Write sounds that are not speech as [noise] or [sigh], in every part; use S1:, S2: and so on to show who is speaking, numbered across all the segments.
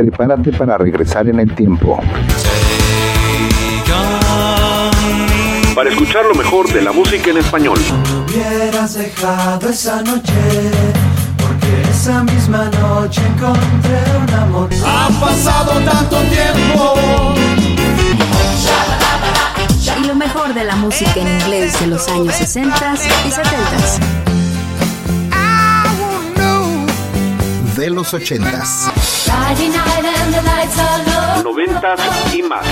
S1: Prepárate para regresar en el tiempo.
S2: Para escuchar lo mejor de la música en español.
S3: hubieras dejado esa noche, porque esa misma noche encontré un amor. Ha pasado tanto tiempo.
S4: Y lo mejor de la música en inglés de los años 60 y 70.
S5: De los 80s.
S2: Noventas y más.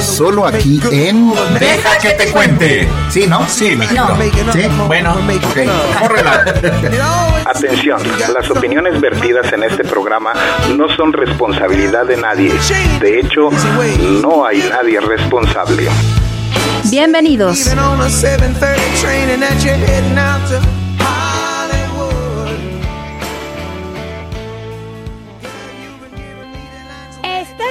S5: Solo aquí en
S6: Deja que te cuente.
S5: Sí, ¿no?
S6: Sí,
S5: No.
S6: ¿Sí? Bueno, ok. Córrela.
S7: Atención, las opiniones vertidas en este programa no son responsabilidad de nadie. De hecho, no hay nadie responsable.
S4: Bienvenidos.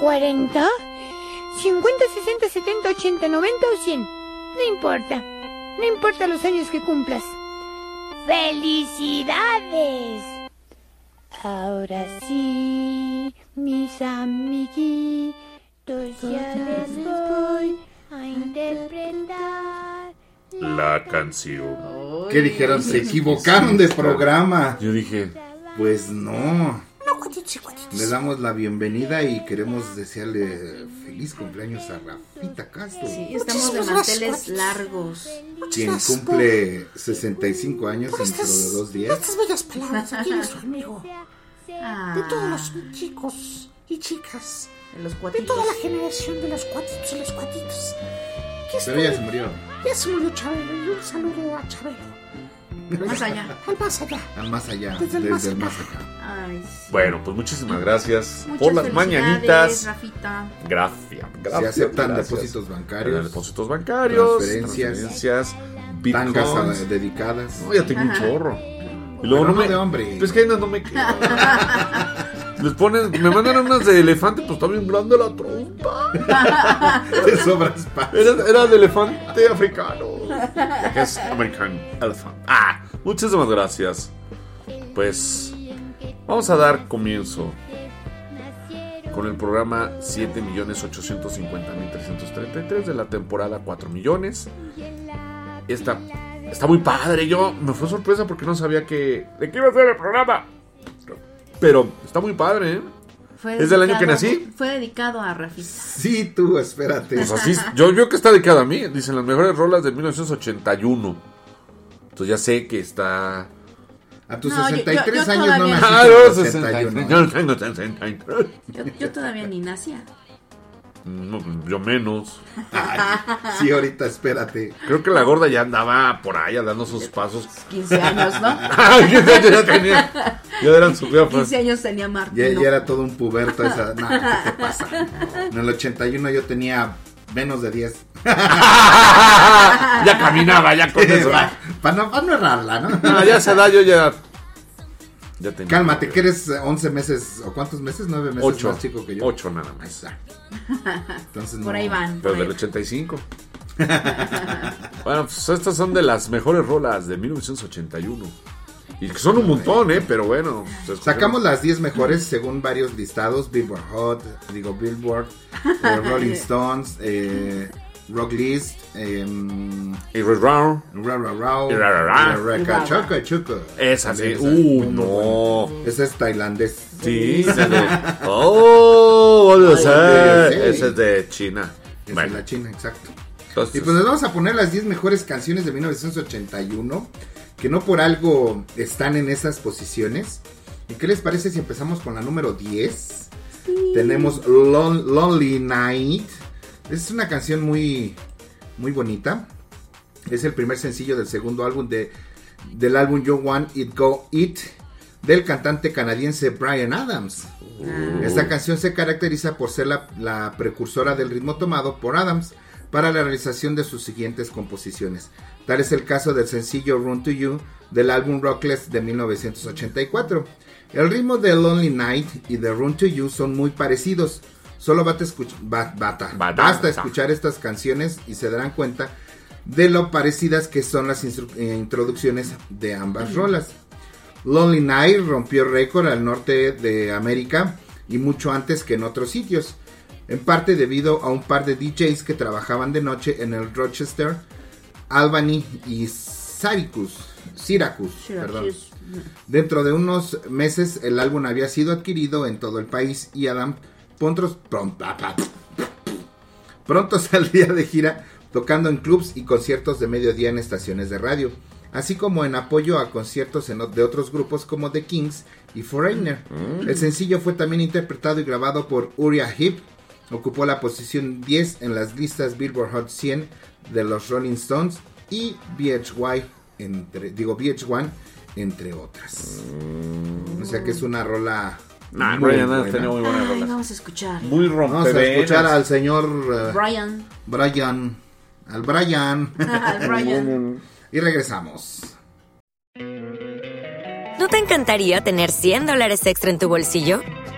S8: ¿Cuarenta? ¿Cincuenta, sesenta, setenta, ochenta, noventa o cien? No importa. No importa los años que cumplas. ¡Felicidades! Ahora sí, mis amiguitos, ya les voy a interpretar.
S6: La canción.
S5: ¿Qué dijeron? Se equivocaron de programa.
S6: Yo dije,
S5: Pues no. Le damos la bienvenida y queremos desearle feliz cumpleaños a Rafita Castro.
S4: Sí, estamos de manteles largos.
S5: Quien cumple 65 años dentro
S9: estas-
S5: de dos días.
S9: Estas bellas palabras aquí de su amigo. De todos
S4: Ah,
S9: los chicos y chicas.
S4: de los
S9: De
S4: cuatitos.
S9: toda la generación de los cuatitos y los cuatitos.
S5: Pero ya se murió.
S9: Ya se murió Chabelo y un saludo a Chabelo.
S4: Más allá.
S9: Al más allá.
S5: Al más allá,
S9: Desde
S5: desde,
S9: el más acá.
S4: Ay, sí.
S6: bueno, pues muchísimas gracias
S4: Muchas
S6: por las mañanitas.
S4: Rafita.
S6: Gracias, gracias.
S5: Se aceptan
S6: gracias.
S5: depósitos bancarios.
S6: Depósitos bancarios,
S5: transferencias,
S6: transferencias,
S5: Tangas dedicadas.
S6: No, ya tengo un chorro. Y luego
S5: Pero
S6: no me.
S5: de hombre.
S6: Pues que no, no me queda. [laughs] Les ponen, me mandan unas de elefante, pues está bien grande la trompa. [laughs]
S5: Te sobras espacio.
S6: Era, era de elefante africano. Que [laughs] es American Elephant. Ah, muchísimas gracias. Pues vamos a dar comienzo con el programa 7.850.333 de la temporada 4 millones. Esta está muy padre. Yo me fue sorpresa porque no sabía que de qué iba a ser el programa. Pero está muy padre, ¿eh?
S4: Fue
S6: ¿Es del año que
S4: dedicado-
S6: nací?
S4: Fue dedicado a Rafita.
S5: Sí, tú, espérate.
S6: Pues así, yo veo que está dedicada a mí. Dicen las mejores rolas de 1981. Entonces ya sé que está.
S5: A tus
S4: No, yo-
S5: 63
S4: yo- yo
S5: años no
S4: todavía-
S5: naciste.
S6: Ah, no,
S5: el
S6: 63.
S5: 81.
S6: Yo no tengo 63.
S4: Yo, yo todavía ni nacía.
S6: No, yo menos.
S5: sí, ahorita espérate.
S6: Creo que la gorda ya andaba por ahí dando sus pasos.
S4: 15 años, ¿no? [laughs]
S6: 15 años ya tenía. Ya eran su
S4: 15 años tenía Martín.
S5: Ya, ya, era todo un puberto esa. [laughs] No, ¿qué te pasa? En el 81 yo tenía menos de 10. [laughs]
S6: ya caminaba, ya con eso.
S5: Para no, pa no errarla, ¿no?
S6: No, ya se da, yo ya.
S5: ya tenía Cálmate, que eres 11 meses, o cuántos meses? 9 meses
S6: 8,
S5: más chico que yo.
S6: 8 nada más. [laughs]
S4: Entonces, por no, ahí van.
S6: Pero del 85. bueno, pues estas son de las mejores rolas de 1981. Y que son un montón, ¿eh? Pero bueno.
S5: Sacamos las 10 mejores según varios listados. Billboard Hot, digo Billboard, eh, [laughs] Rolling Stones, eh, Rock List, eh.
S6: Esa sí. Uh, no.
S5: Ese es tailandés.
S6: Sí. oh, Ese es de China.
S5: Es de la China, exacto. y pues nos vamos a poner las 10 mejores canciones de 1981 que no por algo están en esas posiciones. ¿Y qué les parece si empezamos con la número 10? Tenemos Lonely Night. Es una canción muy, muy bonita. Es el primer sencillo del segundo álbum de, del álbum You Want It Go It del cantante canadiense Brian Adams. Oh. Esta canción se caracteriza por ser la, la precursora del ritmo tomado por Adams para la realización de sus siguientes composiciones. Tal es el caso del sencillo Run to You del álbum Rockless de 1984. El ritmo de Lonely Night y de Run to You son muy parecidos. Solo basta, escuchar estas canciones y se darán cuenta de lo parecidas que son las eh, introducciones de ambas rolas. Lonely Night rompió récord al norte de América y mucho antes que en otros sitios, en parte debido a un par de DJs que trabajaban de noche en el Rochester Albany y Syracuse. Syracuse, perdón. Dentro de unos meses el álbum había sido adquirido en todo el país y Adam Pontros pronto, pronto [laughs] saldría de gira tocando en clubs y conciertos de mediodía en estaciones de radio, así como en apoyo a conciertos de otros grupos como The Kings y Foreigner. Mm. El sencillo fue también interpretado y grabado por Uriah Heep, ocupó la posición 10 en las listas Billboard Hot 100 de los Rolling Stones y VH1, entre, digo VH1, entre otras. O sea que es una rola.
S6: muy, buena. muy buena rola.
S4: vamos a escuchar.
S6: Muy
S5: Vamos a escuchar al señor
S4: uh, Brian.
S5: Brian. Al Brian. [laughs]
S4: al Brian.
S5: y regresamos.
S10: ¿No te encantaría tener 100 dólares extra en tu bolsillo?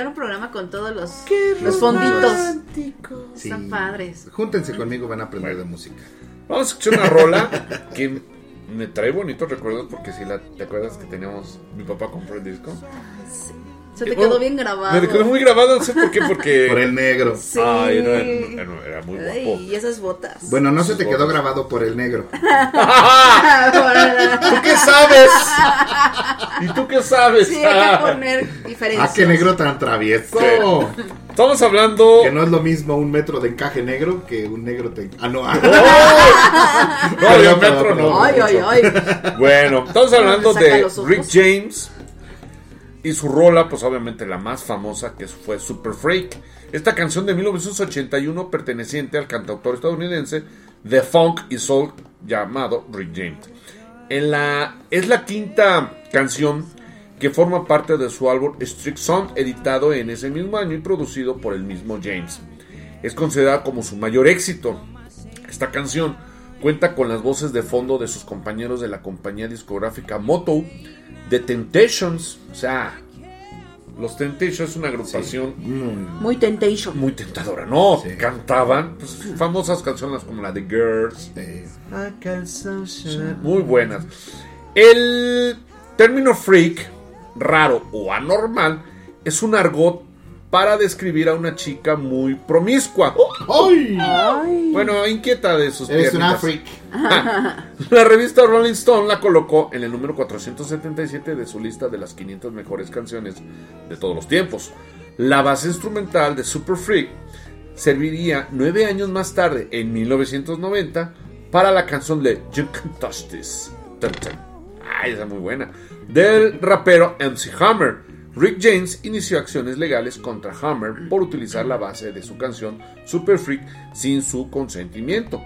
S4: Sacar un programa con todos los, los fonditos.
S5: Sí.
S4: Están padres.
S5: Júntense conmigo, van a aprender de música.
S6: Vamos a escuchar una rola que me trae bonitos recuerdos porque si la, ¿te acuerdas que teníamos, mi papá compró el disco?
S4: Se te quedó bien grabado.
S6: Me quedó muy grabado, no sé por qué, porque... [laughs]
S5: Por el negro.
S4: Sí.
S6: Ay, era, era- era muy guapo.
S4: Ay, y esas botas.
S5: Bueno, no se te quedó grabado por el negro. [laughs]
S6: ¿Tú qué sabes? ¿Y tú qué sabes?
S4: Sí, hay que poner diferencias.
S5: Ah, qué negro tan travieso.
S6: Sí. Estamos hablando...
S5: Que no es lo mismo un metro de encaje negro que un negro te... Ah, no. [laughs]
S6: No, de un metro no.
S4: Ay, ay, ay.
S6: Bueno, estamos hablando de. Rick James y su rola, pues obviamente la más famosa que fue Super Freak. Esta canción de 1981 perteneciente al cantautor estadounidense de funk y soul llamado Rick James. En la, es la quinta canción que forma parte de su álbum Strict Sound, editado en ese mismo año y producido por el mismo James. Es considerada como su mayor éxito. Esta canción cuenta con las voces de fondo de sus compañeros de la compañía discográfica Moto, The Temptations, o sea, los Temptations es una agrupación
S4: Muy temptation.
S6: muy tentadora, ¿no? Cantaban pues, famosas canciones como la de Girls, muy buenas. El término freak, raro o anormal, es un argot para describir a una chica muy promiscua.
S5: ¡Ay!
S6: Bueno, inquieta de sus
S5: Eres una freak. [laughs]
S6: La revista Rolling Stone la colocó en el número 477 de su lista de las 500 mejores canciones de todos los tiempos. La base instrumental de Super Freak serviría nueve años más tarde, en 1990, para la canción de You Can Touch This. Ay, esa es muy buena. Del rapero MC Hammer. Rick James inició acciones legales contra Hammer por utilizar la base de su canción Super Freak sin su consentimiento.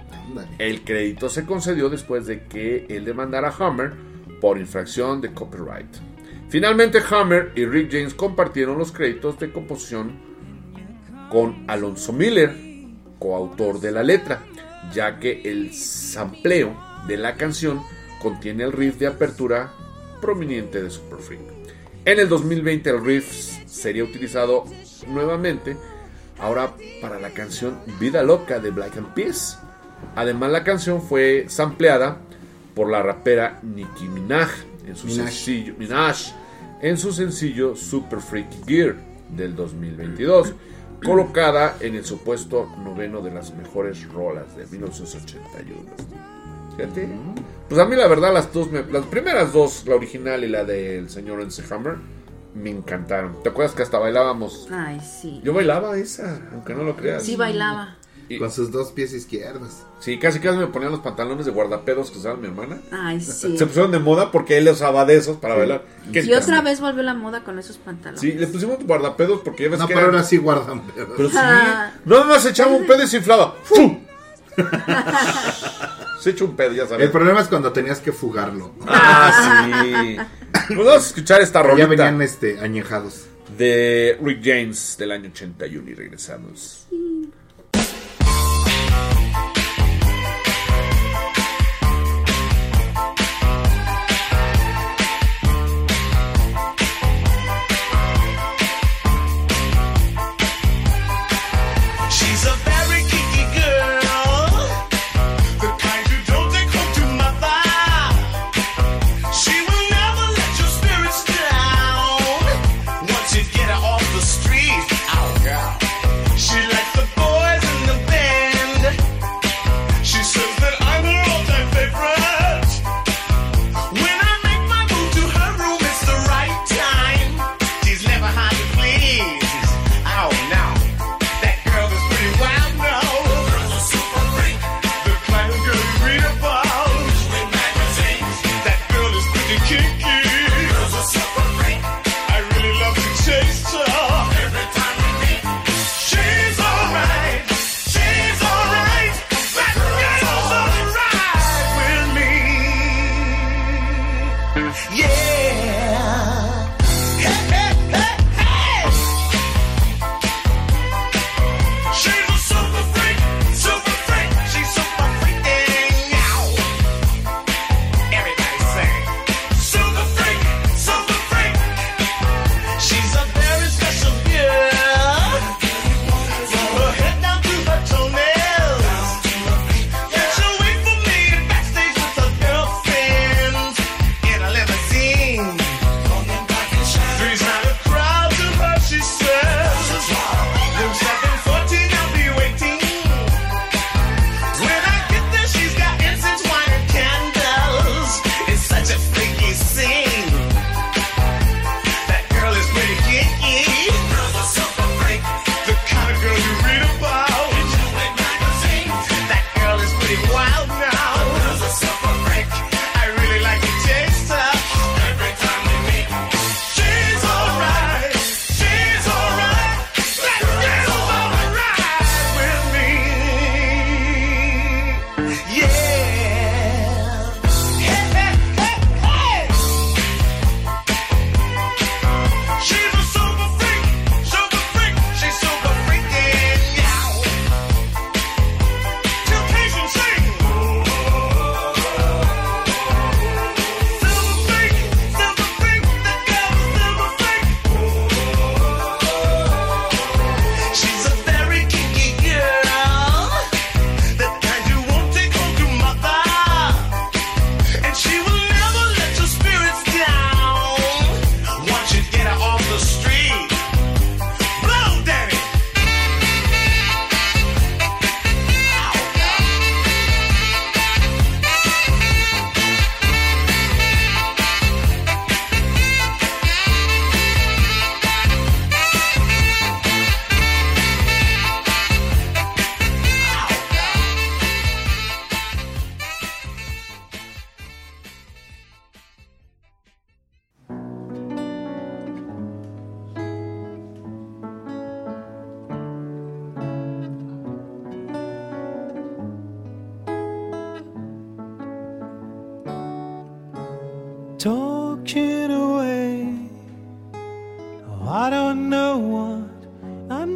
S6: El crédito se concedió después de que él demandara a Hammer por infracción de copyright. Finalmente Hammer y Rick James compartieron los créditos de composición con Alonso Miller, coautor de la letra, ya que el sampleo de la canción contiene el riff de apertura proveniente de Super Freak. En el 2020 el riff sería utilizado nuevamente, ahora para la canción Vida Loca de Black and Peace. Además la canción fue sampleada por la rapera Nicki Minaj en su
S5: Minaj.
S6: sencillo Minaj en su sencillo Super Freaky Gear del 2022, colocada en el supuesto noveno de las mejores rolas de 1981. Fíjate. Pues a mí la verdad las dos, me- las primeras dos, la original y la del señor N.C. Hammer, me encantaron. ¿Te acuerdas que hasta bailábamos?
S4: Ay, sí.
S6: Yo bailaba esa, aunque no lo creas.
S4: Sí bailaba.
S6: Y-
S5: Con sus dos pies izquierdos.
S6: Sí, casi casi me ponían los pantalones de guardapedos que usaba mi hermana.
S4: Ay, sí.
S6: Se pusieron de moda porque él usaba de esos para bailar. ¿Qué
S4: Y otra vez volvió la moda con esos pantalones.
S6: Sí, le pusimos guardapedos porque ya ves
S5: No,
S6: que
S5: pero
S6: eran-
S5: ahora sí guardan pedos.
S6: Pero sí.
S4: Ah.
S6: Nada más echaba un [laughs] pedo y se inflaba. ¡Fu! [laughs] se echa un pedo, ya sabes.
S5: El problema es cuando tenías que fugarlo.
S6: Ah, [laughs] sí. Pues vamos a escuchar esta
S5: Ya
S6: rolita
S5: venían este, añejados.
S6: de Rick James del año 81 y regresamos.
S3: She's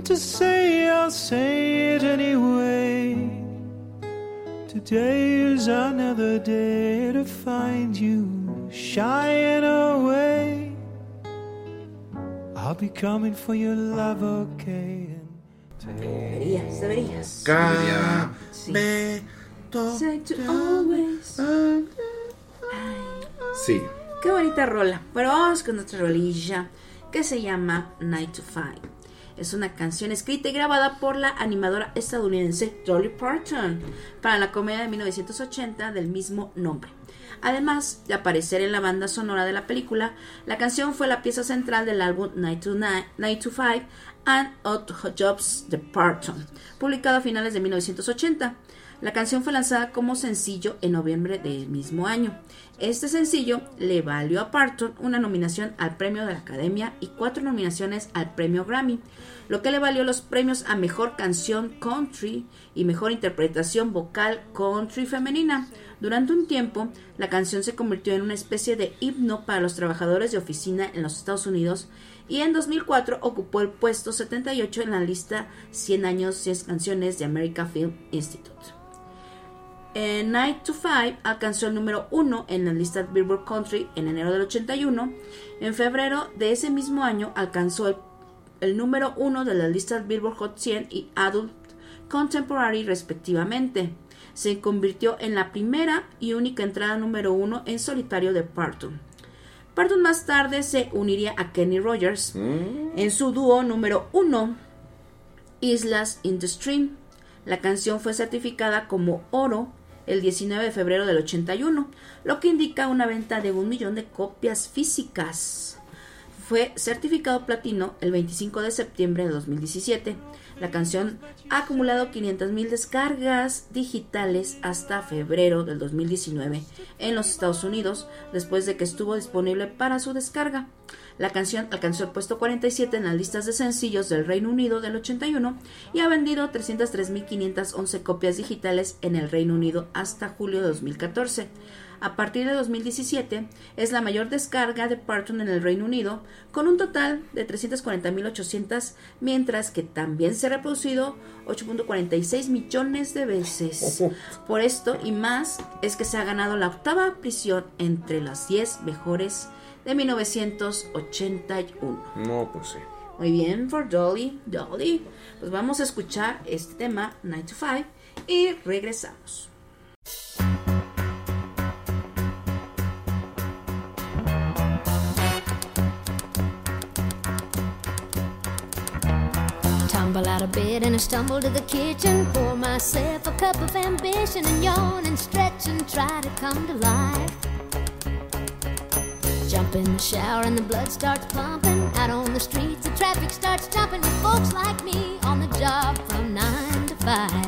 S3: to say, I'll say it anyway. Today is another day to find you shying away. I'll be coming for your love, okay?
S4: Deberías, deberías.
S6: Ca-
S4: Sí.
S6: me-
S4: Say to always.
S5: Sí.
S4: Qué bonita rola. Pero vamos con otra rolilla que se llama Night to Five. Es una canción escrita y grabada por la animadora estadounidense Dolly Parton para la comedia de 1980 del mismo nombre. Además de aparecer en la banda sonora de la película, la canción fue la pieza central del álbum Night to, Night, Night to Five and Odd Jobs de Parton, publicado a finales de 1980. La canción fue lanzada como sencillo en noviembre del mismo año. Este sencillo le valió a Parton una nominación al premio de la Academia y cuatro nominaciones al premio Grammy, lo que le valió los premios a Mejor Canción Country y Mejor Interpretación Vocal Country Femenina. Durante un tiempo, la canción se convirtió en una especie de himno para los trabajadores de oficina en los Estados Unidos y en 2004 ocupó el puesto 78 en la lista 100 años 100 canciones de American Film Institute. En Night to Five alcanzó el número 1 en la lista Billboard Country en enero del 81. En febrero de ese mismo año alcanzó el, el número 1 de la lista Billboard Hot 100 y Adult Contemporary respectivamente. Se convirtió en la primera y única entrada número 1 en solitario de Parton. Parton más tarde se uniría a Kenny Rogers en su dúo número 1, Islas in the Stream. La canción fue certificada como oro el 19 de febrero del 81, lo que indica una venta de un millón de copias físicas. Fue certificado platino el 25 de septiembre de 2017. La canción ha acumulado 500.000 descargas digitales hasta febrero del 2019 en los Estados Unidos, después de que estuvo disponible para su descarga. La canción alcanzó el puesto 47 en las listas de sencillos del Reino Unido del 81 y ha vendido 303.511 copias digitales en el Reino Unido hasta julio de 2014. A partir de 2017 es la mayor descarga de Parton en el Reino Unido, con un total de 340.800, mientras que también se ha reproducido 8.46 millones de veces. [laughs] Por esto y más es que se ha ganado la octava prisión entre las 10 mejores de 1981.
S6: No, pues sí.
S4: Muy bien, for Dolly, Dolly. Pues vamos a escuchar este tema, 9 to 5, y regresamos.
S11: Tumble out of bed and I stumble to the kitchen. Pour myself a cup of ambition and yawn and stretch and try to come to life. Jump in the shower and the blood starts pumping. Out on the streets, the traffic starts jumping with folks like me on the job from nine to five.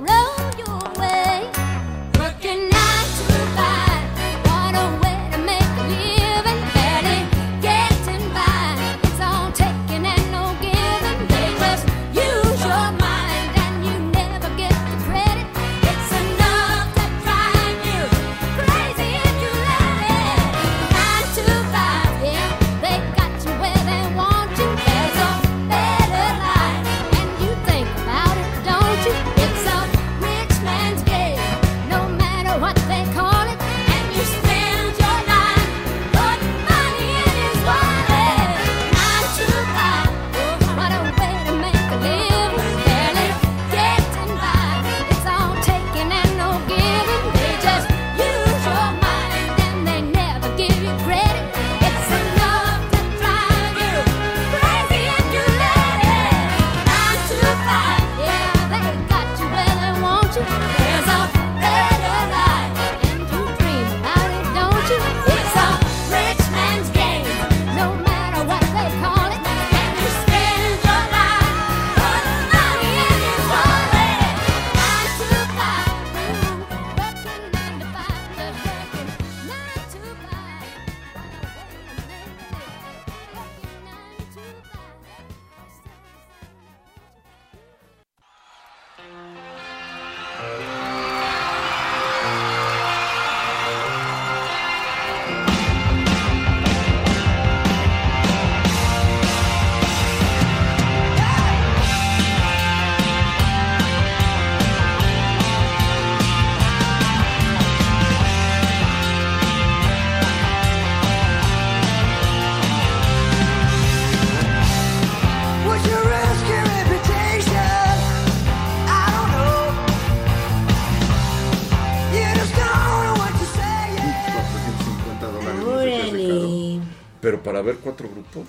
S6: Cuatro grupos,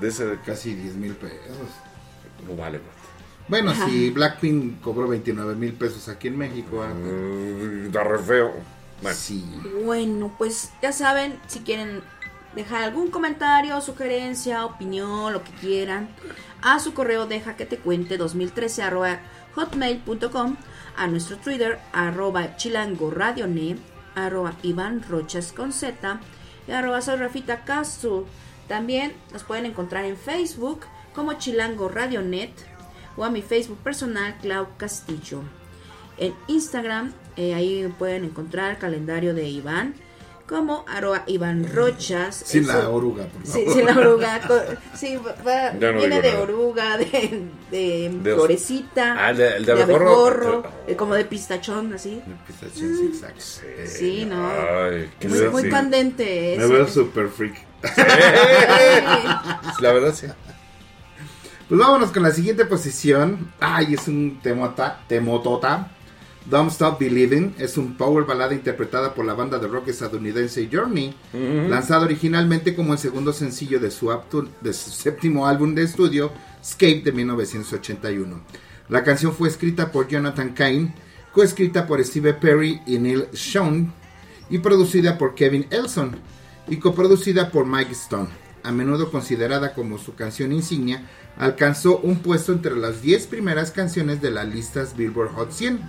S6: de ese
S5: Casi 10 mil pesos.
S6: no vale.
S5: Bueno,
S4: Ajá.
S5: si Blackpink cobró 29 mil pesos aquí en México. ah,
S6: Mm, Está re feo. Bueno,
S5: Sí.
S4: Bueno, pues ya saben, si quieren dejar algún comentario, sugerencia, opinión, lo que quieran, a su correo deja que te cuente 2013 arroba hotmail.com, a nuestro Twitter arroba chilangoradionet, arroba Iván Rochas con Z, y arroba soy Rafita Castro. También nos pueden encontrar en Facebook como Chilango Radionet o a mi Facebook personal Clau Castillo. En Instagram, eh, ahí pueden encontrar el calendario de Iván como arroba Iván Rochas.
S5: Sin la oruga, por
S4: Sí,
S5: favor.
S4: sin la oruga. [laughs] sí, va-
S6: no
S4: viene de
S6: nada.
S4: oruga, de, de
S6: De
S4: florecita,
S6: Ah, el de- el de
S4: de
S6: abejorro.
S4: abejorro, eh, como de pistachón, así.
S5: Pistachín zigzag.
S4: Sí, no.
S6: Ay, qué
S4: Muy, muy candente.
S5: Me veo super freak.
S6: La verdad, sí.
S5: Pues vámonos con la siguiente posición. Ay, es un temota, temotota. Don't Stop Believing es un power balada interpretada por la banda de rock estadounidense Journey, lanzado originalmente como el segundo sencillo de su, aptu- de su séptimo álbum de estudio, Escape de 1981. La canción fue escrita por Jonathan Cain, coescrita por Steve Perry y Neil Sean, y producida por Kevin Elson, y coproducida por Mike Stone. A menudo considerada como su canción insignia, alcanzó un puesto entre las 10 primeras canciones de las listas Billboard Hot 100.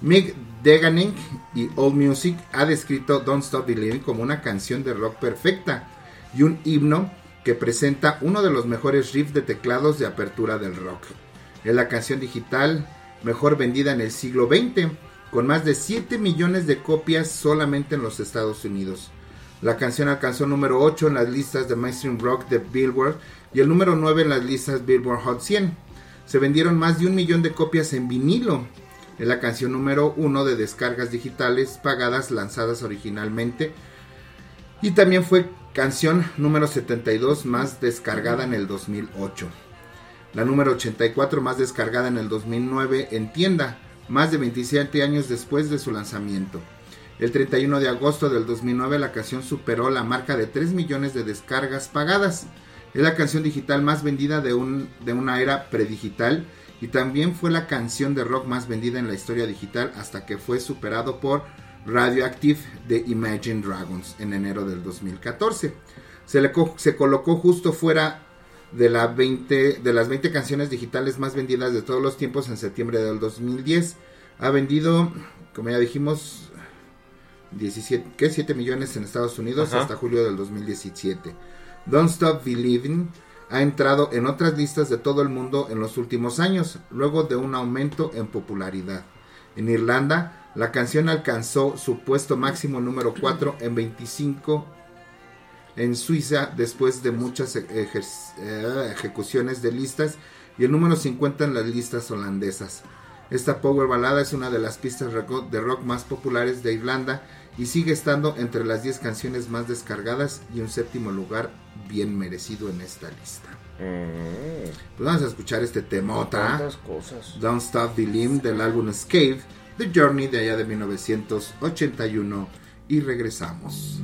S5: Mick Deganing y Old Music ha descrito Don't Stop Believing como una canción de rock perfecta y un himno que presenta uno de los mejores riffs de teclados de apertura del rock. Es la canción digital mejor vendida en el siglo XX, con más de 7 millones de copias solamente en los Estados Unidos. La canción alcanzó número 8 en las listas de mainstream rock de Billboard y el número 9 en las listas Billboard Hot 100. Se vendieron más de un millón de copias en vinilo. Es la canción número 1 de descargas digitales pagadas lanzadas originalmente. Y también fue canción número 72 más descargada en el 2008. La número 84 más descargada en el 2009 en tienda, más de 27 años después de su lanzamiento. El 31 de agosto del 2009 la canción superó la marca de 3 millones de descargas pagadas. Es la canción digital más vendida de, un, de una era predigital y también fue la canción de rock más vendida en la historia digital hasta que fue superado por Radioactive de Imagine Dragons en enero del 2014. Se, le co- se colocó justo fuera de, la 20, de las 20 canciones digitales más vendidas de todos los tiempos en septiembre del 2010. Ha vendido, como ya dijimos, 17, ¿qué? 7 millones en Estados Unidos
S6: Ajá.
S5: hasta julio del 2017. Don't Stop Believing ha entrado en otras listas de todo el mundo en los últimos años, luego de un aumento en popularidad. En Irlanda, la canción alcanzó su puesto máximo número 4 en 25 en Suiza después de muchas ejer- eh, ejecuciones de listas y el número 50 en las listas holandesas. Esta power balada es una de las pistas de rock más populares de Irlanda y sigue estando entre las 10 canciones más descargadas y un séptimo lugar bien merecido en esta lista. Pues vamos a escuchar este temota.
S6: Cosas.
S5: Don't Stop Believing del álbum Escape, The Journey de allá de 1981 y regresamos.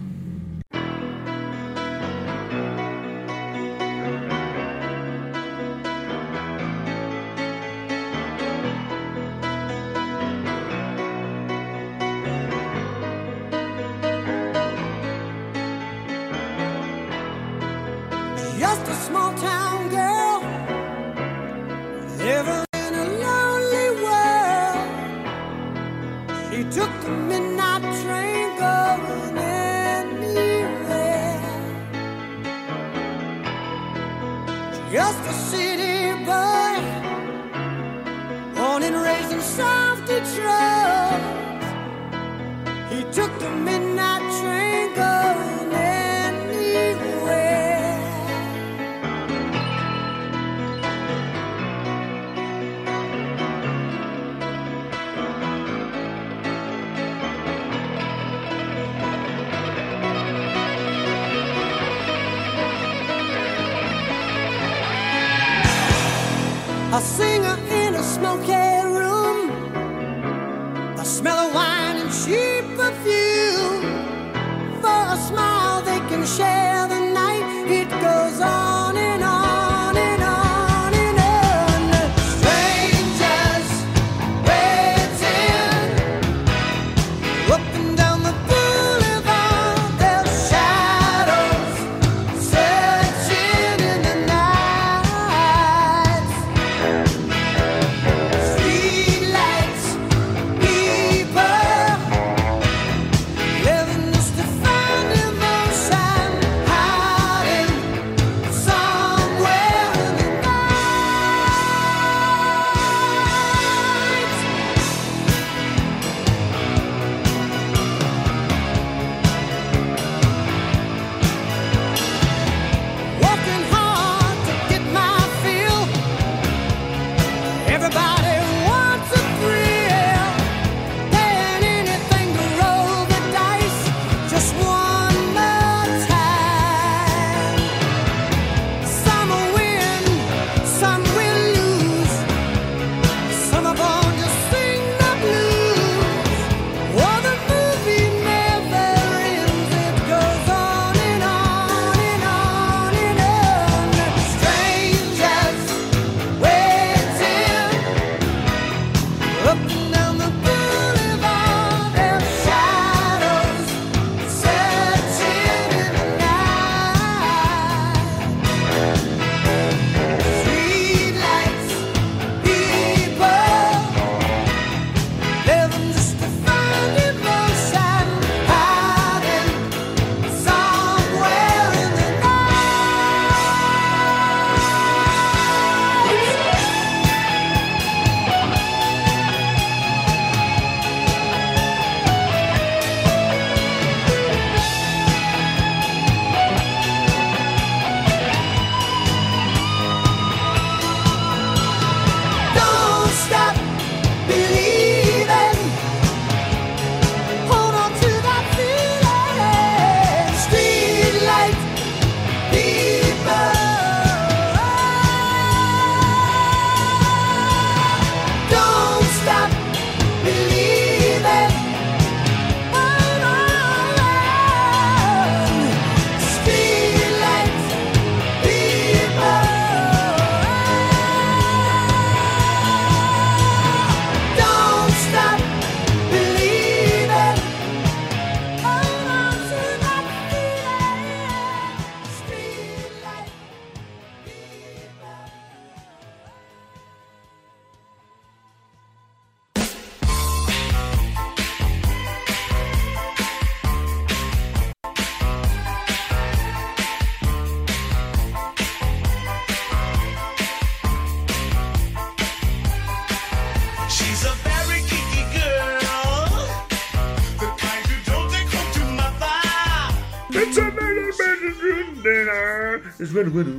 S6: It's very, very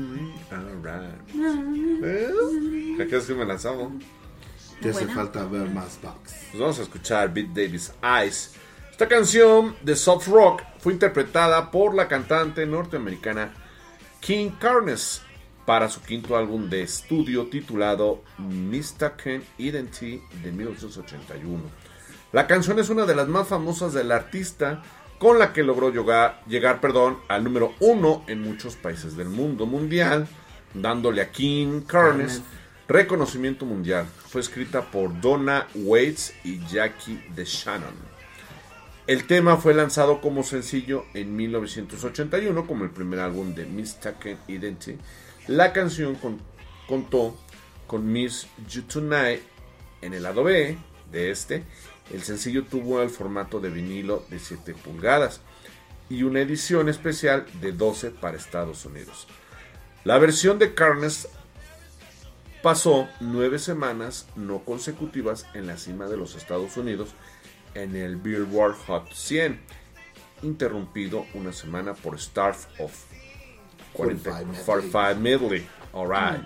S6: alright. Well, ¿a qué es que me lanzamos?
S5: Te hace
S4: Buena.
S5: falta ver más box.
S6: Pues vamos a escuchar Beat Davis Eyes. Esta canción de soft rock fue interpretada por la cantante norteamericana King Carnes para su quinto álbum de estudio titulado Mistaken Identity de 1981. La canción es una de las más famosas del artista con la que logró llegar, llegar perdón, al número uno en muchos países del mundo mundial, dándole a King Carnes reconocimiento mundial. Fue escrita por Donna Waits y Jackie DeShannon. El tema fue lanzado como sencillo en 1981 como el primer álbum de Mistaken Identity La canción con- contó con Miss You Tonight en el lado B de este. El sencillo tuvo el formato de vinilo de 7 pulgadas y una edición especial de 12 para Estados Unidos. La versión de Carnes pasó nueve semanas no consecutivas en la cima de los Estados Unidos en el Billboard Hot 100, interrumpido una semana por Start of 40
S5: 45
S6: 45 Medley. Alright.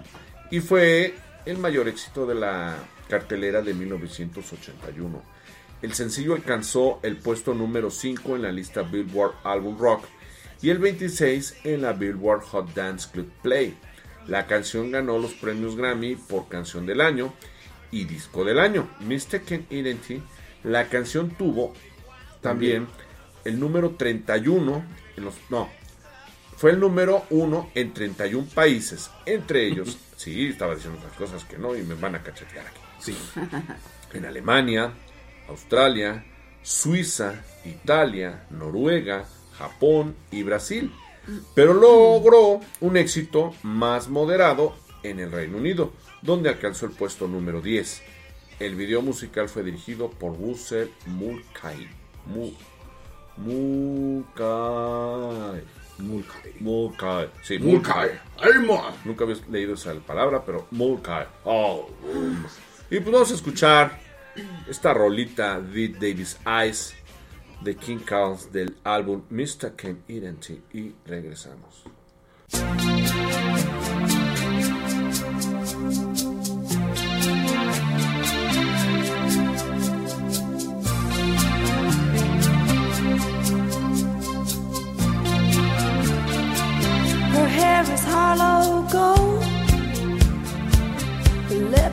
S6: Y fue el mayor éxito de la cartelera de 1981. El sencillo alcanzó el puesto número 5 en la lista Billboard Album Rock y el 26 en la Billboard Hot Dance Club Play. La canción ganó los premios Grammy por Canción del Año y Disco del Año. Mistaken Identity, la canción tuvo también el número 31 en los... No, fue el número 1 en 31 países. Entre ellos, [laughs] sí, estaba diciendo otras cosas que no y me van a cachetear aquí. Sí. [laughs] En Alemania, Australia, Suiza, Italia, Noruega, Japón y Brasil. Pero logró un éxito más moderado en el Reino Unido, donde alcanzó el puesto número 10. El video musical fue dirigido por Russell Mulcahy. Mu- Mulcahy.
S5: Mulcahy.
S6: Mulcahy. Sí,
S5: Mulcahy.
S6: Mulcahy. Nunca había leído esa palabra, pero Mulcahy. Oh. Y pues vamos a escuchar esta rolita de Davis Eyes de King Carls del álbum Mr. Ken Identity y regresamos.
S3: Hair is hollow gold,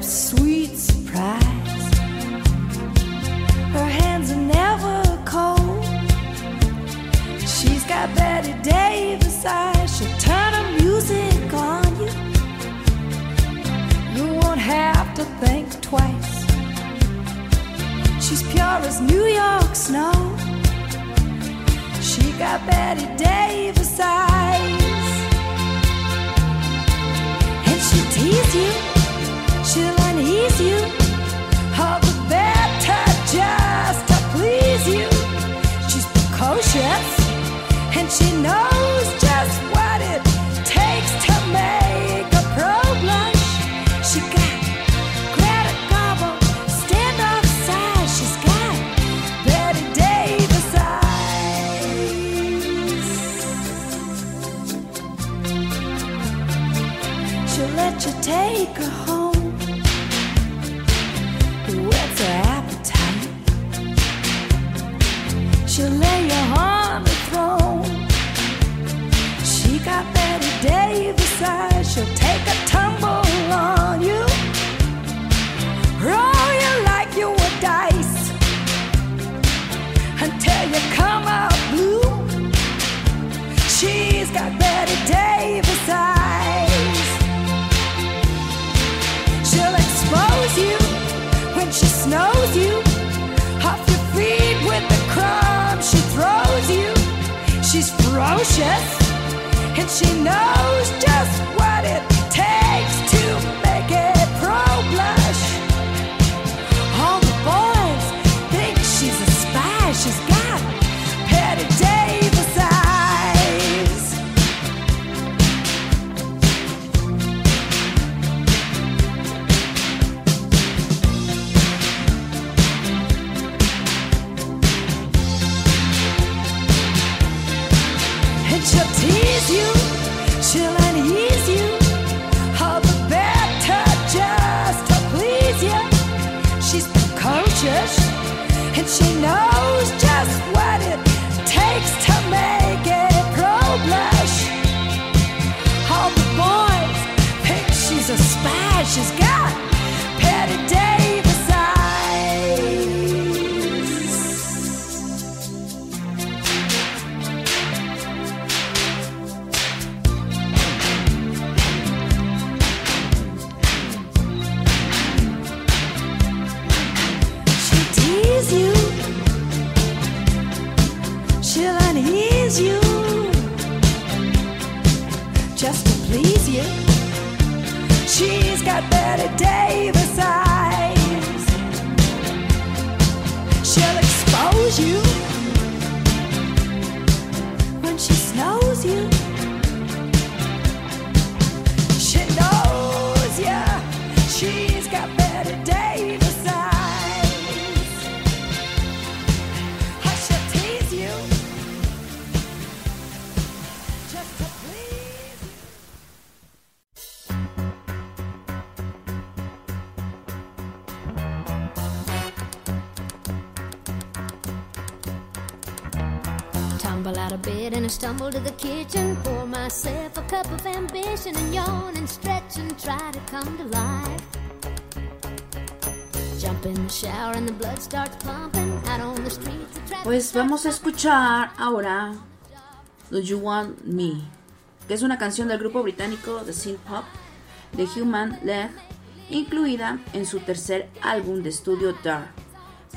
S3: sweet surprise. Her hands are never cold. She's got Betty Davis eyes. She'll turn her music on you. You won't have to think twice. She's pure as New York snow. She got Betty Davis eyes. And she'll tease you, she knows just what it
S11: stumble to the kitchen. Pour myself a cup of ambition and yawn and stretch and try to come to life. Jump in the shower and the blood starts pumping. Out on the street, the
S4: Pues vamos a escuchar ahora Do You Want Me, que es una canción del grupo británico de synth pop The Human Leg, incluida en su tercer álbum de estudio Dark.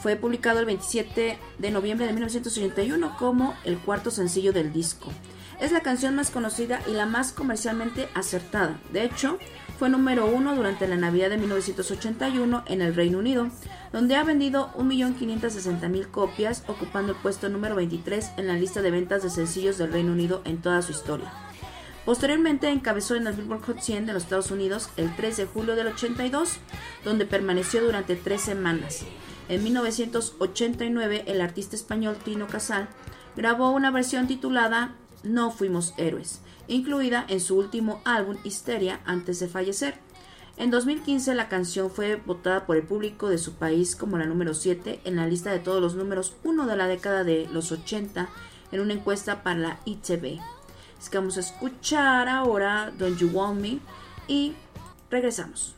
S4: Fue publicado el 27 de noviembre de 1981 como el cuarto sencillo del disco. Es la canción más conocida y la más comercialmente acertada. De hecho, fue número uno durante la Navidad de 1981 en el Reino Unido, donde ha vendido 1.560.000 copias, ocupando el puesto número 23 en la lista de ventas de sencillos del Reino Unido en toda su historia. Posteriormente encabezó en el Billboard Hot 100 de los Estados Unidos el 3 de julio del 82, donde permaneció durante tres semanas. En 1989, el artista español Tino Casal grabó una versión titulada No Fuimos Héroes, incluida en su último álbum Histeria antes de fallecer. En 2015 la canción fue votada por el público de su país como la número 7 en la lista de todos los números 1 de la década de los 80 en una encuesta para la ITV. Es que vamos a escuchar ahora Don't You Want Me y regresamos.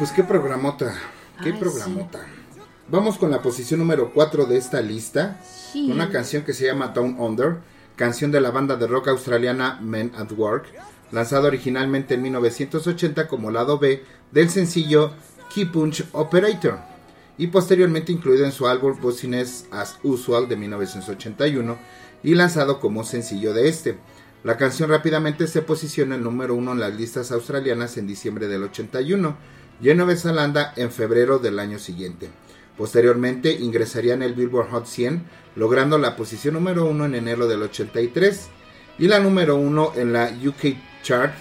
S5: Pues qué programota. Qué
S4: Ay,
S5: programota. Vamos con la posición número 4 de esta lista.
S4: Sí.
S5: Con una canción que se llama Down Under. Canción de la banda de rock australiana Men at Work. Lanzada originalmente en 1980 como lado B del sencillo Key Punch Operator. Y posteriormente incluido en su álbum Business as Usual de 1981. Y lanzado como sencillo de este. La canción rápidamente se posiciona en número uno en las listas australianas en diciembre del 81 y en Nueva en febrero del año siguiente. Posteriormente ingresaría en el Billboard Hot 100, logrando la posición número uno en enero del 83 y la número uno en la UK Chart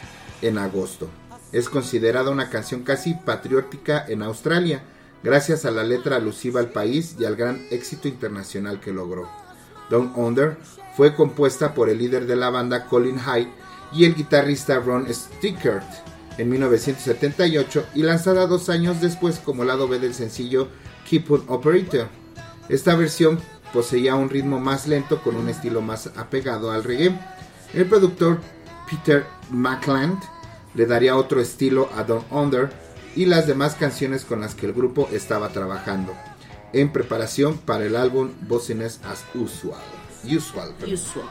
S5: en agosto. Es considerada una canción casi patriótica en Australia, gracias a la letra alusiva al país y al gran éxito internacional que logró. Down Under fue compuesta por el líder de la banda Colin High y el guitarrista Ron Stickert en 1978 y lanzada dos años después como lado B del sencillo Keep on Operator. Esta versión poseía un ritmo más lento con un estilo más apegado al reggae. El productor Peter McLand le daría otro estilo a Down Under y las demás canciones con las que el grupo estaba trabajando en preparación para el álbum Business as Usual. Usual.
S4: Usual.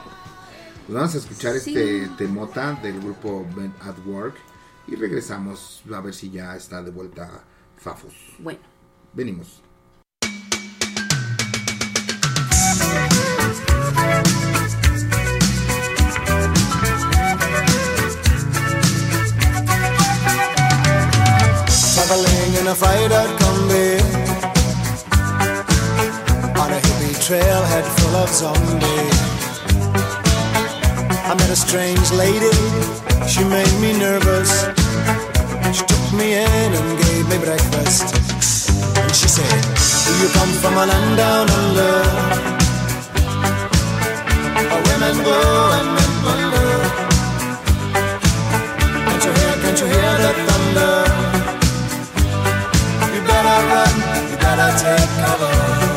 S5: Pues vamos a escuchar
S4: Sí.
S5: este temota del grupo Men at Work y regresamos a ver si ya está de vuelta Fafos.
S4: Bueno.
S5: Venimos.
S12: Traveling in a freighter combi On a hippie trailhead full of zombies I met a strange lady, she made me nervous She took me in and gave me breakfast. And she said, do you come from a land down under. Where women go and men wonder Can't you hear, can't you hear the thunder? You better run, you better take cover.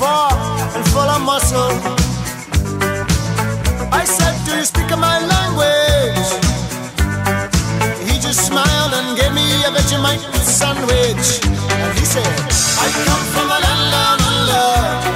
S12: Four and full of muscle. I said, Do you speak my language? He just smiled and gave me a Vegemite sandwich. And he said, I come from a land down under.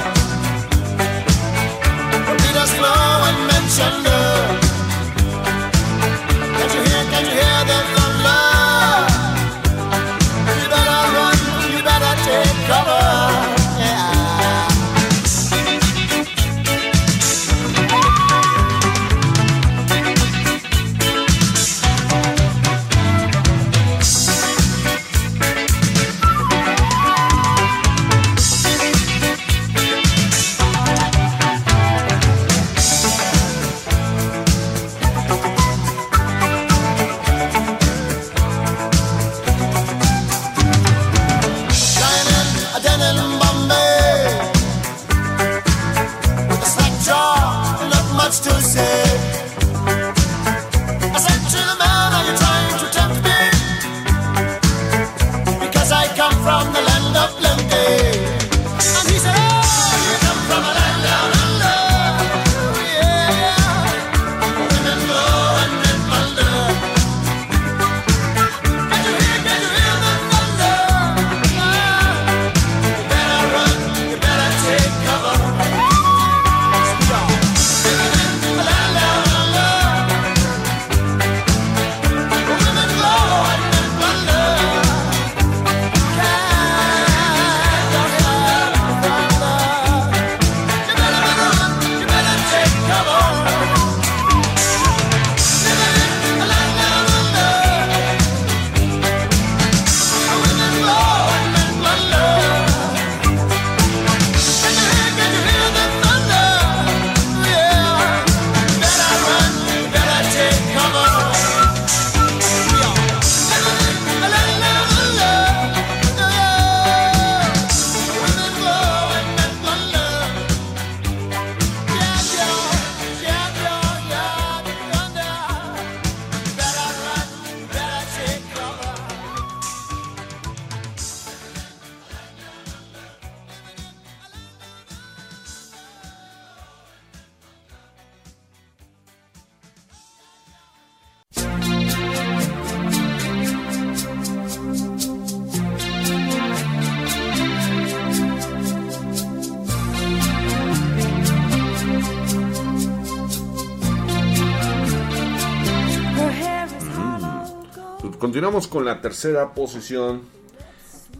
S6: Con la tercera posición.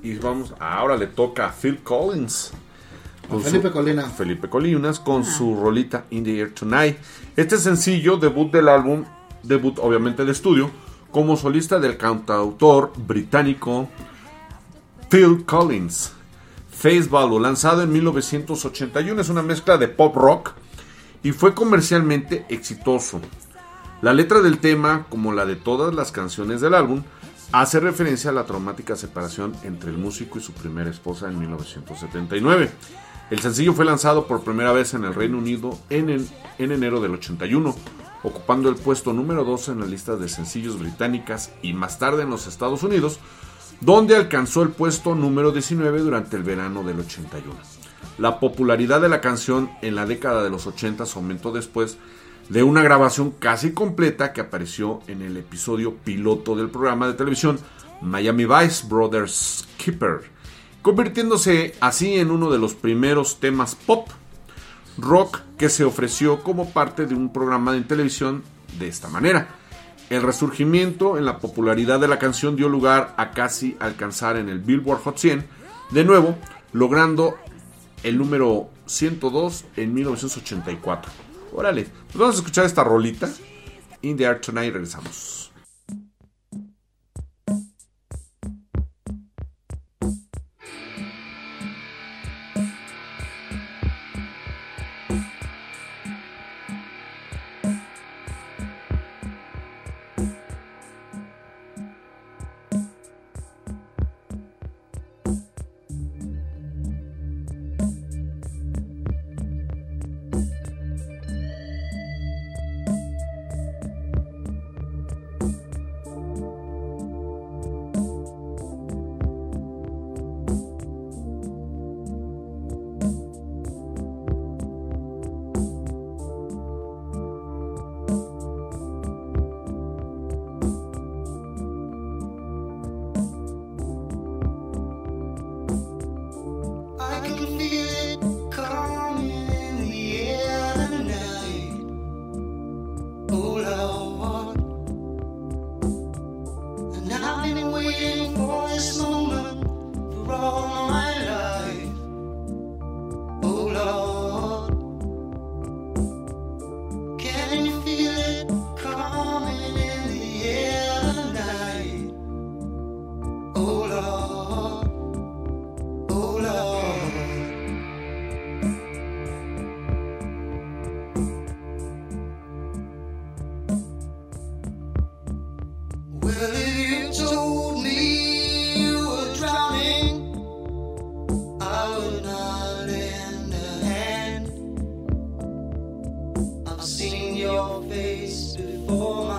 S6: Y vamos, ahora le toca a Phil Collins.
S5: A Felipe Colina.
S6: Felipe Colinas con su rolita In the Air Tonight. Este sencillo, debut del álbum, debut obviamente de estudio, como solista del cantautor británico Phil Collins. Face Value, lanzado en 1981, es una mezcla de pop rock y fue comercialmente exitoso. La letra del tema, como la de todas las canciones del álbum, hace referencia a la traumática separación entre el músico y su primera esposa en 1979. El sencillo fue lanzado por primera vez en el Reino Unido en, en- en enero del 81, ocupando el puesto número 12 en la lista de sencillos británicas y más tarde en los Estados Unidos, donde alcanzó el puesto número 19 durante el verano del 81. La popularidad de la canción en la década de los 80 aumentó después de una grabación casi completa que apareció en el episodio piloto del programa de televisión Miami Vice Brothers Keeper, convirtiéndose así en uno de los primeros temas pop rock que se ofreció como parte de un programa de televisión de esta manera. El resurgimiento en la popularidad de la canción dio lugar a casi alcanzar en el Billboard Hot 100, de nuevo logrando el número 102 en 1984. Órale, pues vamos a escuchar esta rolita. In the Air Tonight regresamos.
S13: for my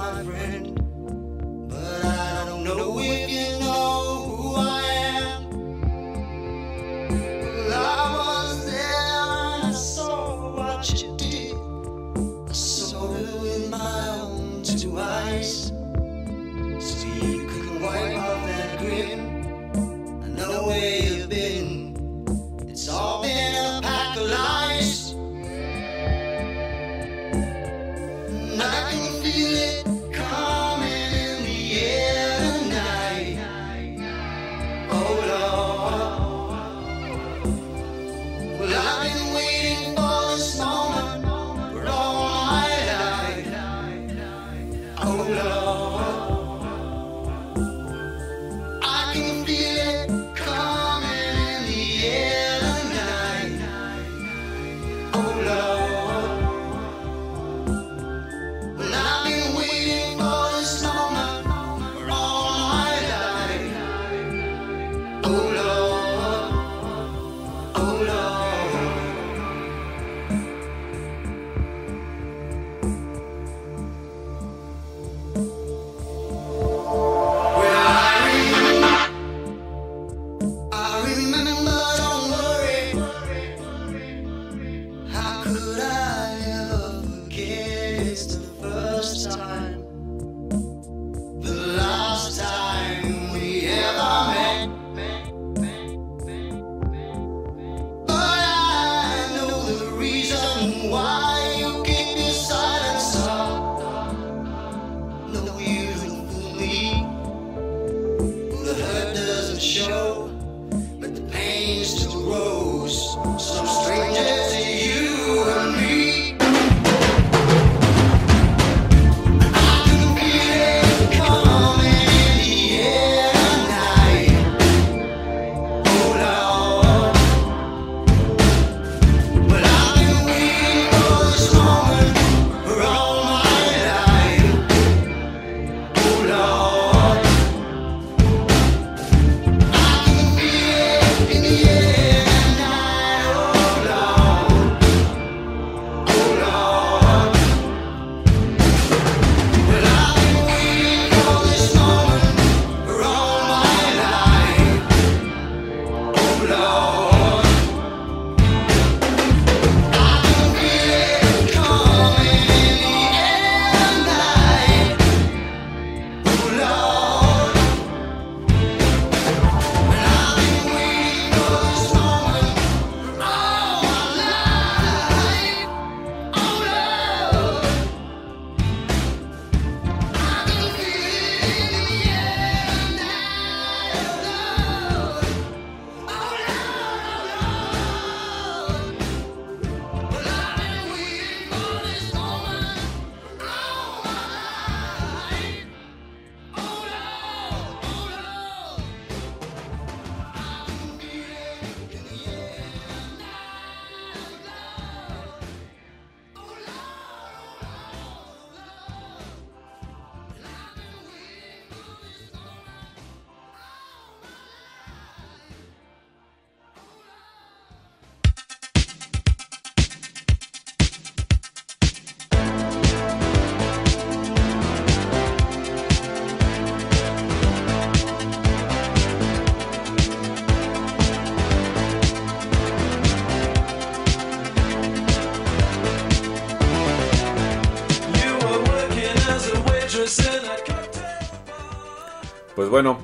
S6: bueno,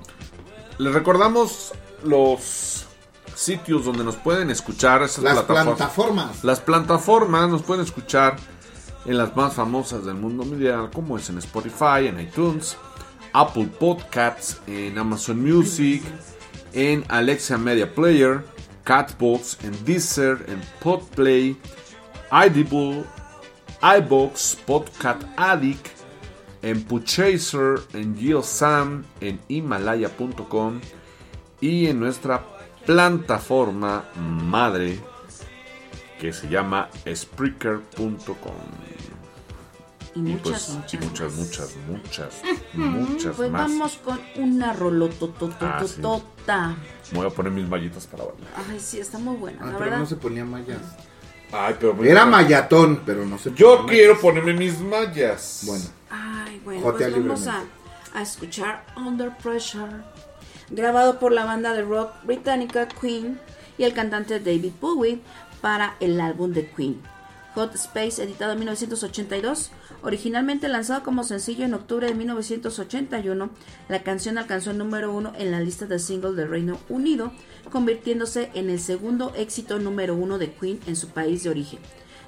S6: les recordamos los sitios donde nos pueden escuchar. Esas
S5: Las
S6: plataformas.
S5: plataformas.
S6: Las plataformas nos pueden escuchar en las más famosas del mundo mundial, como es en Spotify, en iTunes, Apple Podcasts, en Amazon Music, en Alexa Media Player, Catbox, en Deezer, en Podplay, Audible, iBox, Podcat Addict, en Puchaser, en GeoSam, en Himalaya.com y en nuestra plataforma madre que se llama Spreaker.com.
S4: Y muchas,
S6: pues, y
S4: muchas,
S6: muchas, muchas, muchas, muchas
S4: Pues
S6: más.
S4: vamos con una
S6: Ah, sí.
S4: rolototototota.
S6: Me voy a poner mis mallitas para bailar.
S4: Ay, sí, está muy buena,
S5: Ah,
S4: la
S5: pero
S4: verdad.
S5: no se ponía mallas.
S6: Ay, pero
S5: Era mayatón, pero no se
S6: Yo
S5: ponía
S6: quiero ponerme mis mallas.
S5: Bueno.
S4: Bueno,
S5: Jotea
S4: pues vamos a, a escuchar Under Pressure, grabado por la banda de rock británica Queen y el cantante David Bowie para el álbum de Queen. Hot Space, editado en 1982, originalmente lanzado como sencillo en octubre de 1981, la canción alcanzó el número uno en la lista de singles del Reino Unido, convirtiéndose en el segundo éxito número uno de Queen en su país de origen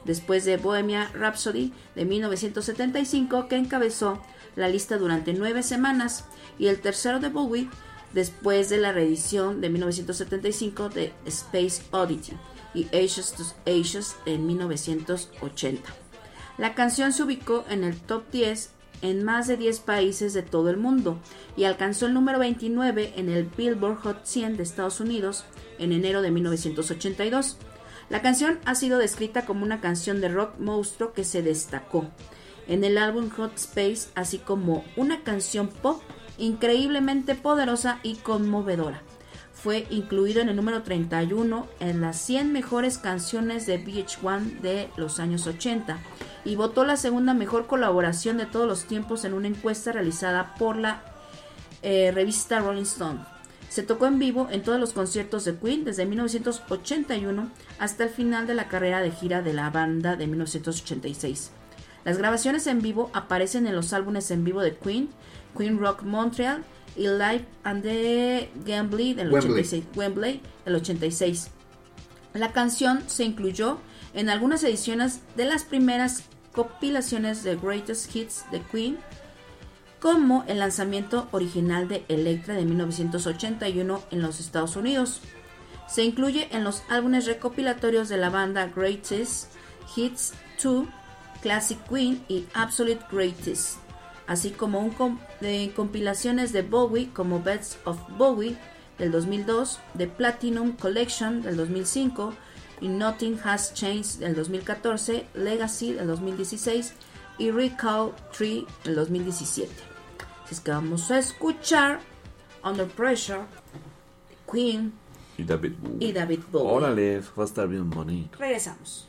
S4: después de Bohemia Rhapsody de 1975 que encabezó la lista durante nueve semanas y el tercero de Bowie después de la reedición de 1975 de Space Oddity y Ashes to Ashes en 1980. La canción se ubicó en el top 10 en más de 10 países de todo el mundo y alcanzó el número 29 en el Billboard Hot 100 de Estados Unidos en enero de 1982. La canción ha sido descrita como una canción de rock monstruo que se destacó en el álbum Hot Space, así como una canción pop increíblemente poderosa y conmovedora. Fue incluido en el número 31 en las 100 mejores canciones de VH1 de los años 80 y votó la segunda mejor colaboración de todos los tiempos en una encuesta realizada por la eh, revista Rolling Stone. Se tocó en vivo en todos los conciertos de Queen desde 1981 hasta el final de la carrera de gira de la banda de 1986. Las grabaciones en vivo aparecen en los álbumes en vivo de Queen, Queen Rock Montreal y Live and the Wembley del
S5: Wembley.
S4: 86. Wembley del 86. La canción se incluyó en algunas ediciones de las primeras compilaciones de Greatest Hits de Queen, como el lanzamiento original de Electra de 1981 en los Estados Unidos. Se incluye en los álbumes recopilatorios de la banda Greatest Hits 2, Classic Queen y Absolute Greatest, así como un de compilaciones de Bowie como Best of Bowie del 2002, The Platinum Collection del 2005 y Nothing Has Changed del 2014, Legacy del 2016 y Recall 3 del 2017. Así es que vamos a escuchar Under Pressure, Queen
S6: Y David Bowie.
S4: y David Bowie.
S6: Órale, va a estar bien bonito.
S4: Regresamos.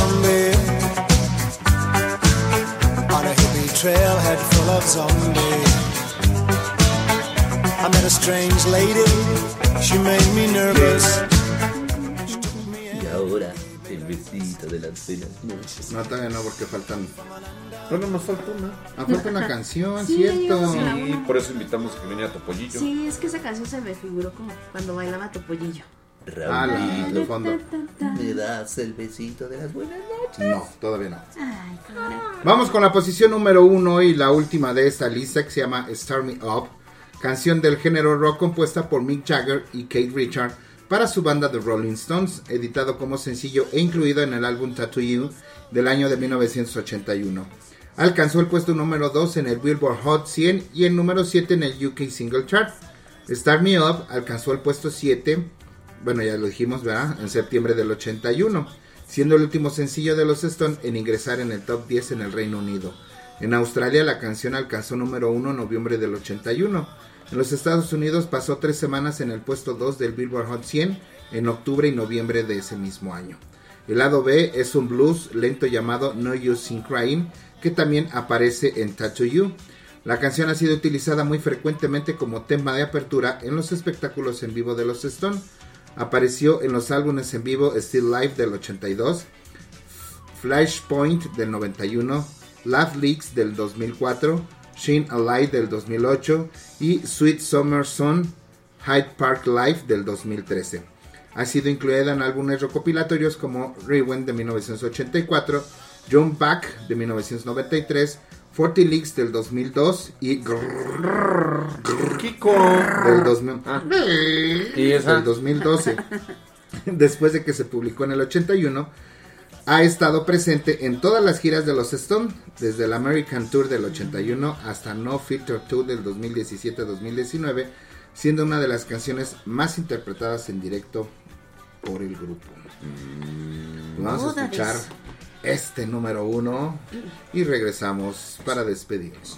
S3: I met a strange lady She made me nervous
S14: Y ahora, el besito de las de las noches.
S5: No, todavía no, porque faltan.
S6: Bueno, nos falta una.
S5: Ah, falta una canción,
S4: Sí,
S5: ¿cierto?
S6: Y por eso invitamos a que viniera Topollillo.
S4: Sí, es que esa canción se me figuró como cuando bailaba Topollillo.
S5: Ah, de fondo.
S14: ¿Me das el besito de las buenas noches?
S5: No, todavía no.
S4: Ay.
S5: Vamos con la posición número uno y la última de esta lista que se llama Start Me Up, canción del género rock compuesta por Mick Jagger y Kate Richard para su banda The Rolling Stones, editado como sencillo e incluido en el álbum Tattoo You del año de 1981. Alcanzó el puesto número 2 en el Billboard Hot 100 y el número 7 en el UK Single Chart. Start Me Up alcanzó el puesto 7, bueno ya lo dijimos, ¿verdad? En septiembre del 81, siendo el último sencillo de los Stones en ingresar en el top 10 en el Reino Unido. En Australia la canción alcanzó número 1 en noviembre del 81. En los Estados Unidos pasó tres semanas en el puesto 2 del Billboard Hot 100 en octubre y noviembre de ese mismo año. El lado B es un blues lento llamado No Use in Crying, que también aparece en Tattoo You. La canción ha sido utilizada muy frecuentemente como tema de apertura en los espectáculos en vivo de los Stone. Apareció en los álbumes en vivo Still Live del 82, Flashpoint del 91, Love Leaks del 2004, Shine a Light del 2008 y Sweet Summer Sun Hyde Park Live del 2013. Ha sido incluida en álbumes recopilatorios como Rewind de 1984, Jump Back de 1993, 40 Leagues del 2002 y
S6: Kiko
S5: del, 2000
S6: ¿Y esa?
S5: del 2012. Después de que se publicó en el 81, ha estado presente en todas las giras de los Stones, desde el American Tour del 81 hasta No Filter Tour del 2017-2019, siendo una de las canciones más interpretadas en directo por el grupo. Vamos a escuchar. Este número uno y regresamos para despedirnos.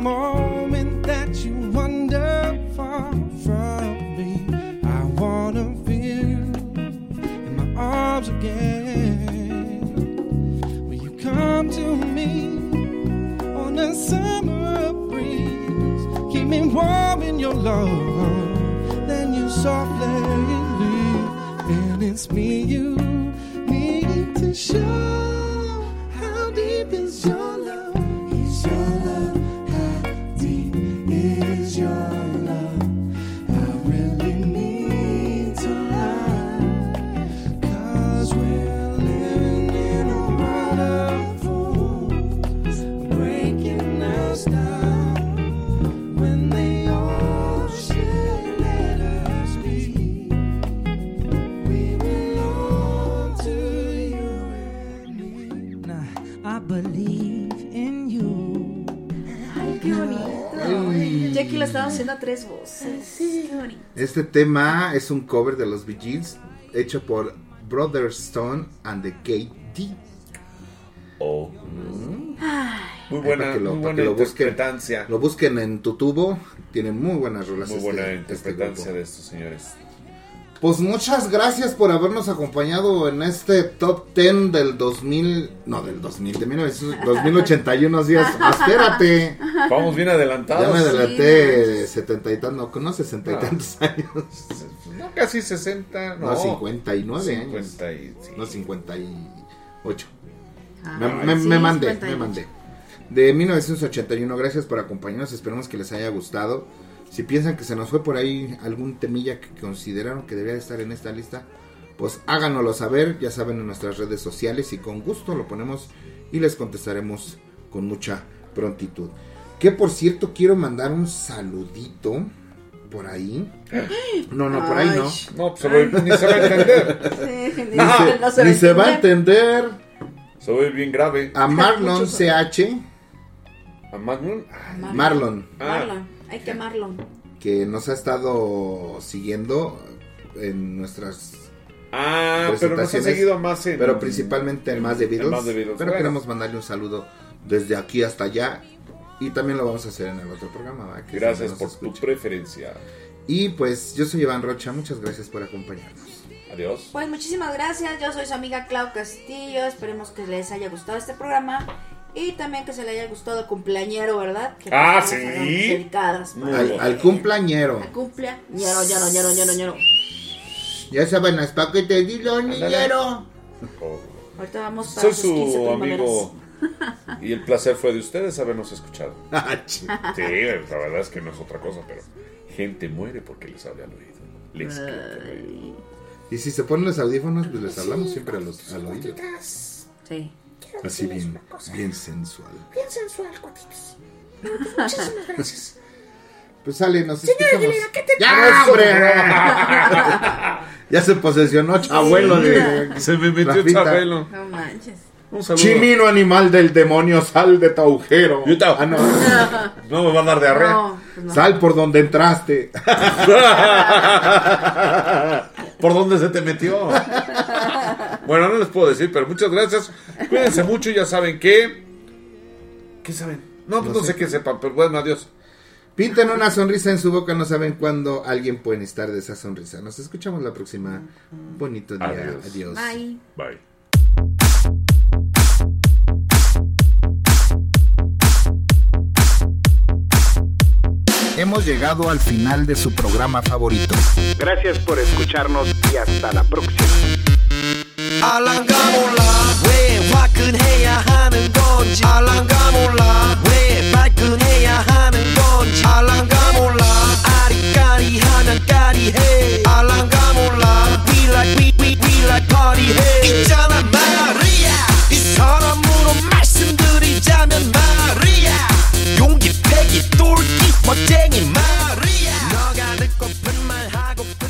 S13: Moment that you wander far from me, I wanna feel in my arms again. Will you come to me on a summer breeze? Keep me warm in your love. Then you softly leave, and it's me you need to show.
S4: Haciendo a tres voces. Qué bonito.
S5: Este tema es un cover de los Bee Gees hecho por Brother Stone and the KT.
S6: Oh.
S4: Ay,
S6: Muy buena,
S5: para que lo-
S6: muy
S5: para
S6: buena
S5: que lo busquen.
S6: interpretancia.
S5: Lo busquen en tu tubo. Tienen muy buenas rolas.
S6: Muy
S5: este-
S6: buena
S5: este
S6: interpretancia
S5: grupo.
S6: de estos señores.
S5: Pues muchas gracias por habernos acompañado en este top 10 del 2000, no del 2000, de 1900 2081 días. Espérate.
S6: Vamos bien adelantados.
S5: Ya me adelanté setenta y tantos, no, no sesenta y
S6: Ah.
S5: tantos años.
S6: No, casi 60. No,
S5: No, 59 años.
S6: 50 y- sí.
S5: No, 58.
S4: Ah,
S5: me, me-
S4: sí,
S5: me mandé,
S4: 58.
S5: me mandé. De 1981, gracias por acompañarnos. Esperemos que les haya gustado. Si piensan que se nos fue por ahí algún temilla que consideraron que debería estar en esta lista, pues háganoslo saber. Ya saben en nuestras redes sociales y con gusto lo ponemos y les contestaremos con mucha prontitud. Que por cierto, quiero mandar un saludito por ahí. No, no, por ahí no.
S6: No, pues ni se va a entender.
S4: Sí, ni,
S5: Ni se,
S4: no se
S5: ni
S4: va a
S5: se va a
S4: entender.
S6: Se ve bien grave.
S5: A Marlon CH,
S6: ¿A Magnum?
S4: Marlon.
S5: Marlon,
S6: Ah.
S4: Hay que amarlo.
S5: que nos ha estado siguiendo en nuestras
S6: Ah, pero nos ha seguido más en.
S5: pero principalmente en más de Beatles.
S6: en Más de Beatles.
S5: Pero
S6: Bueno,
S5: queremos mandarle un saludo desde aquí hasta allá y también lo vamos a hacer en el otro programa.
S6: Gracias por tu preferencia.
S5: Y pues yo soy Iván Rocha, muchas gracias por acompañarnos.
S6: Adiós.
S4: Pues muchísimas gracias. Yo soy su amiga Clau Castillo. Esperemos que les haya gustado este programa. Y también que se le haya gustado el cumpleañero, ¿verdad? Que
S6: Ah, sí.
S4: dedicadas.
S5: Al, cumpleañero.
S4: Al cumpleañero, ñero, ñero, ñero, ñero.
S5: Ya saben, es para que te digo, niñero.
S4: Ahorita vamos para
S6: Soy
S4: sus 15
S6: su amigo. [laughs] Y el placer fue de ustedes habernos escuchado. [laughs]
S5: Ah,
S6: Sí, la verdad es que no es otra cosa, pero gente muere porque les habla al oído. Les
S5: y si se ponen los audífonos, pues les hablamos siempre a los, al oído.
S4: Sí.
S5: Así bien, bien sensual.
S9: Bien sensual, cuatitos. Bueno, pues muchísimas [laughs] gracias.
S5: Pues sale, nos
S9: Señora
S5: escuchamos.
S9: Aguilera, ¿qué te
S5: ¡Ya, hombre! [laughs] [laughs] ya se posesionó Chabuelo de.
S6: Se me metió
S5: Rafita.
S6: Chabelo.
S4: No manches.
S6: Un saludo.
S5: Chimino animal del demonio, sal de tu agujero. Ah, no.
S6: No me va a dar diarrea.
S4: No, pues no.
S5: Sal por donde entraste.
S6: ¿Por dónde se te metió? Bueno, no les puedo decir, pero muchas gracias. Cuídense mucho, ya saben que. ¿Qué saben? No, pues no,
S5: No
S6: sé
S5: sé.
S6: qué sepan, pero bueno, adiós.
S5: Pinten una sonrisa en su boca, no saben cuándo alguien puede necesitar de esa sonrisa. Nos escuchamos la próxima. Bonito día.
S6: Adiós.
S5: Adiós.
S4: Bye.
S6: Bye.
S5: Hemos llegado al final de su programa favorito.
S7: Gracias por escucharnos y hasta la próxima.
S13: 알랑가 몰라. 왜 화끈해야 하는 건지. 알랑가 몰라. 왜 발끈해야 하는 건지. 알랑가 몰라. 아리까리하면 까리해. 알랑가 몰라. We like we we we like party해. 있잖아 마리아. 이 사람으로 말씀드리자면 마리아. 용기 패기 똘끼 멋쟁이 마리아. 너가 듣고픈 말 하고픈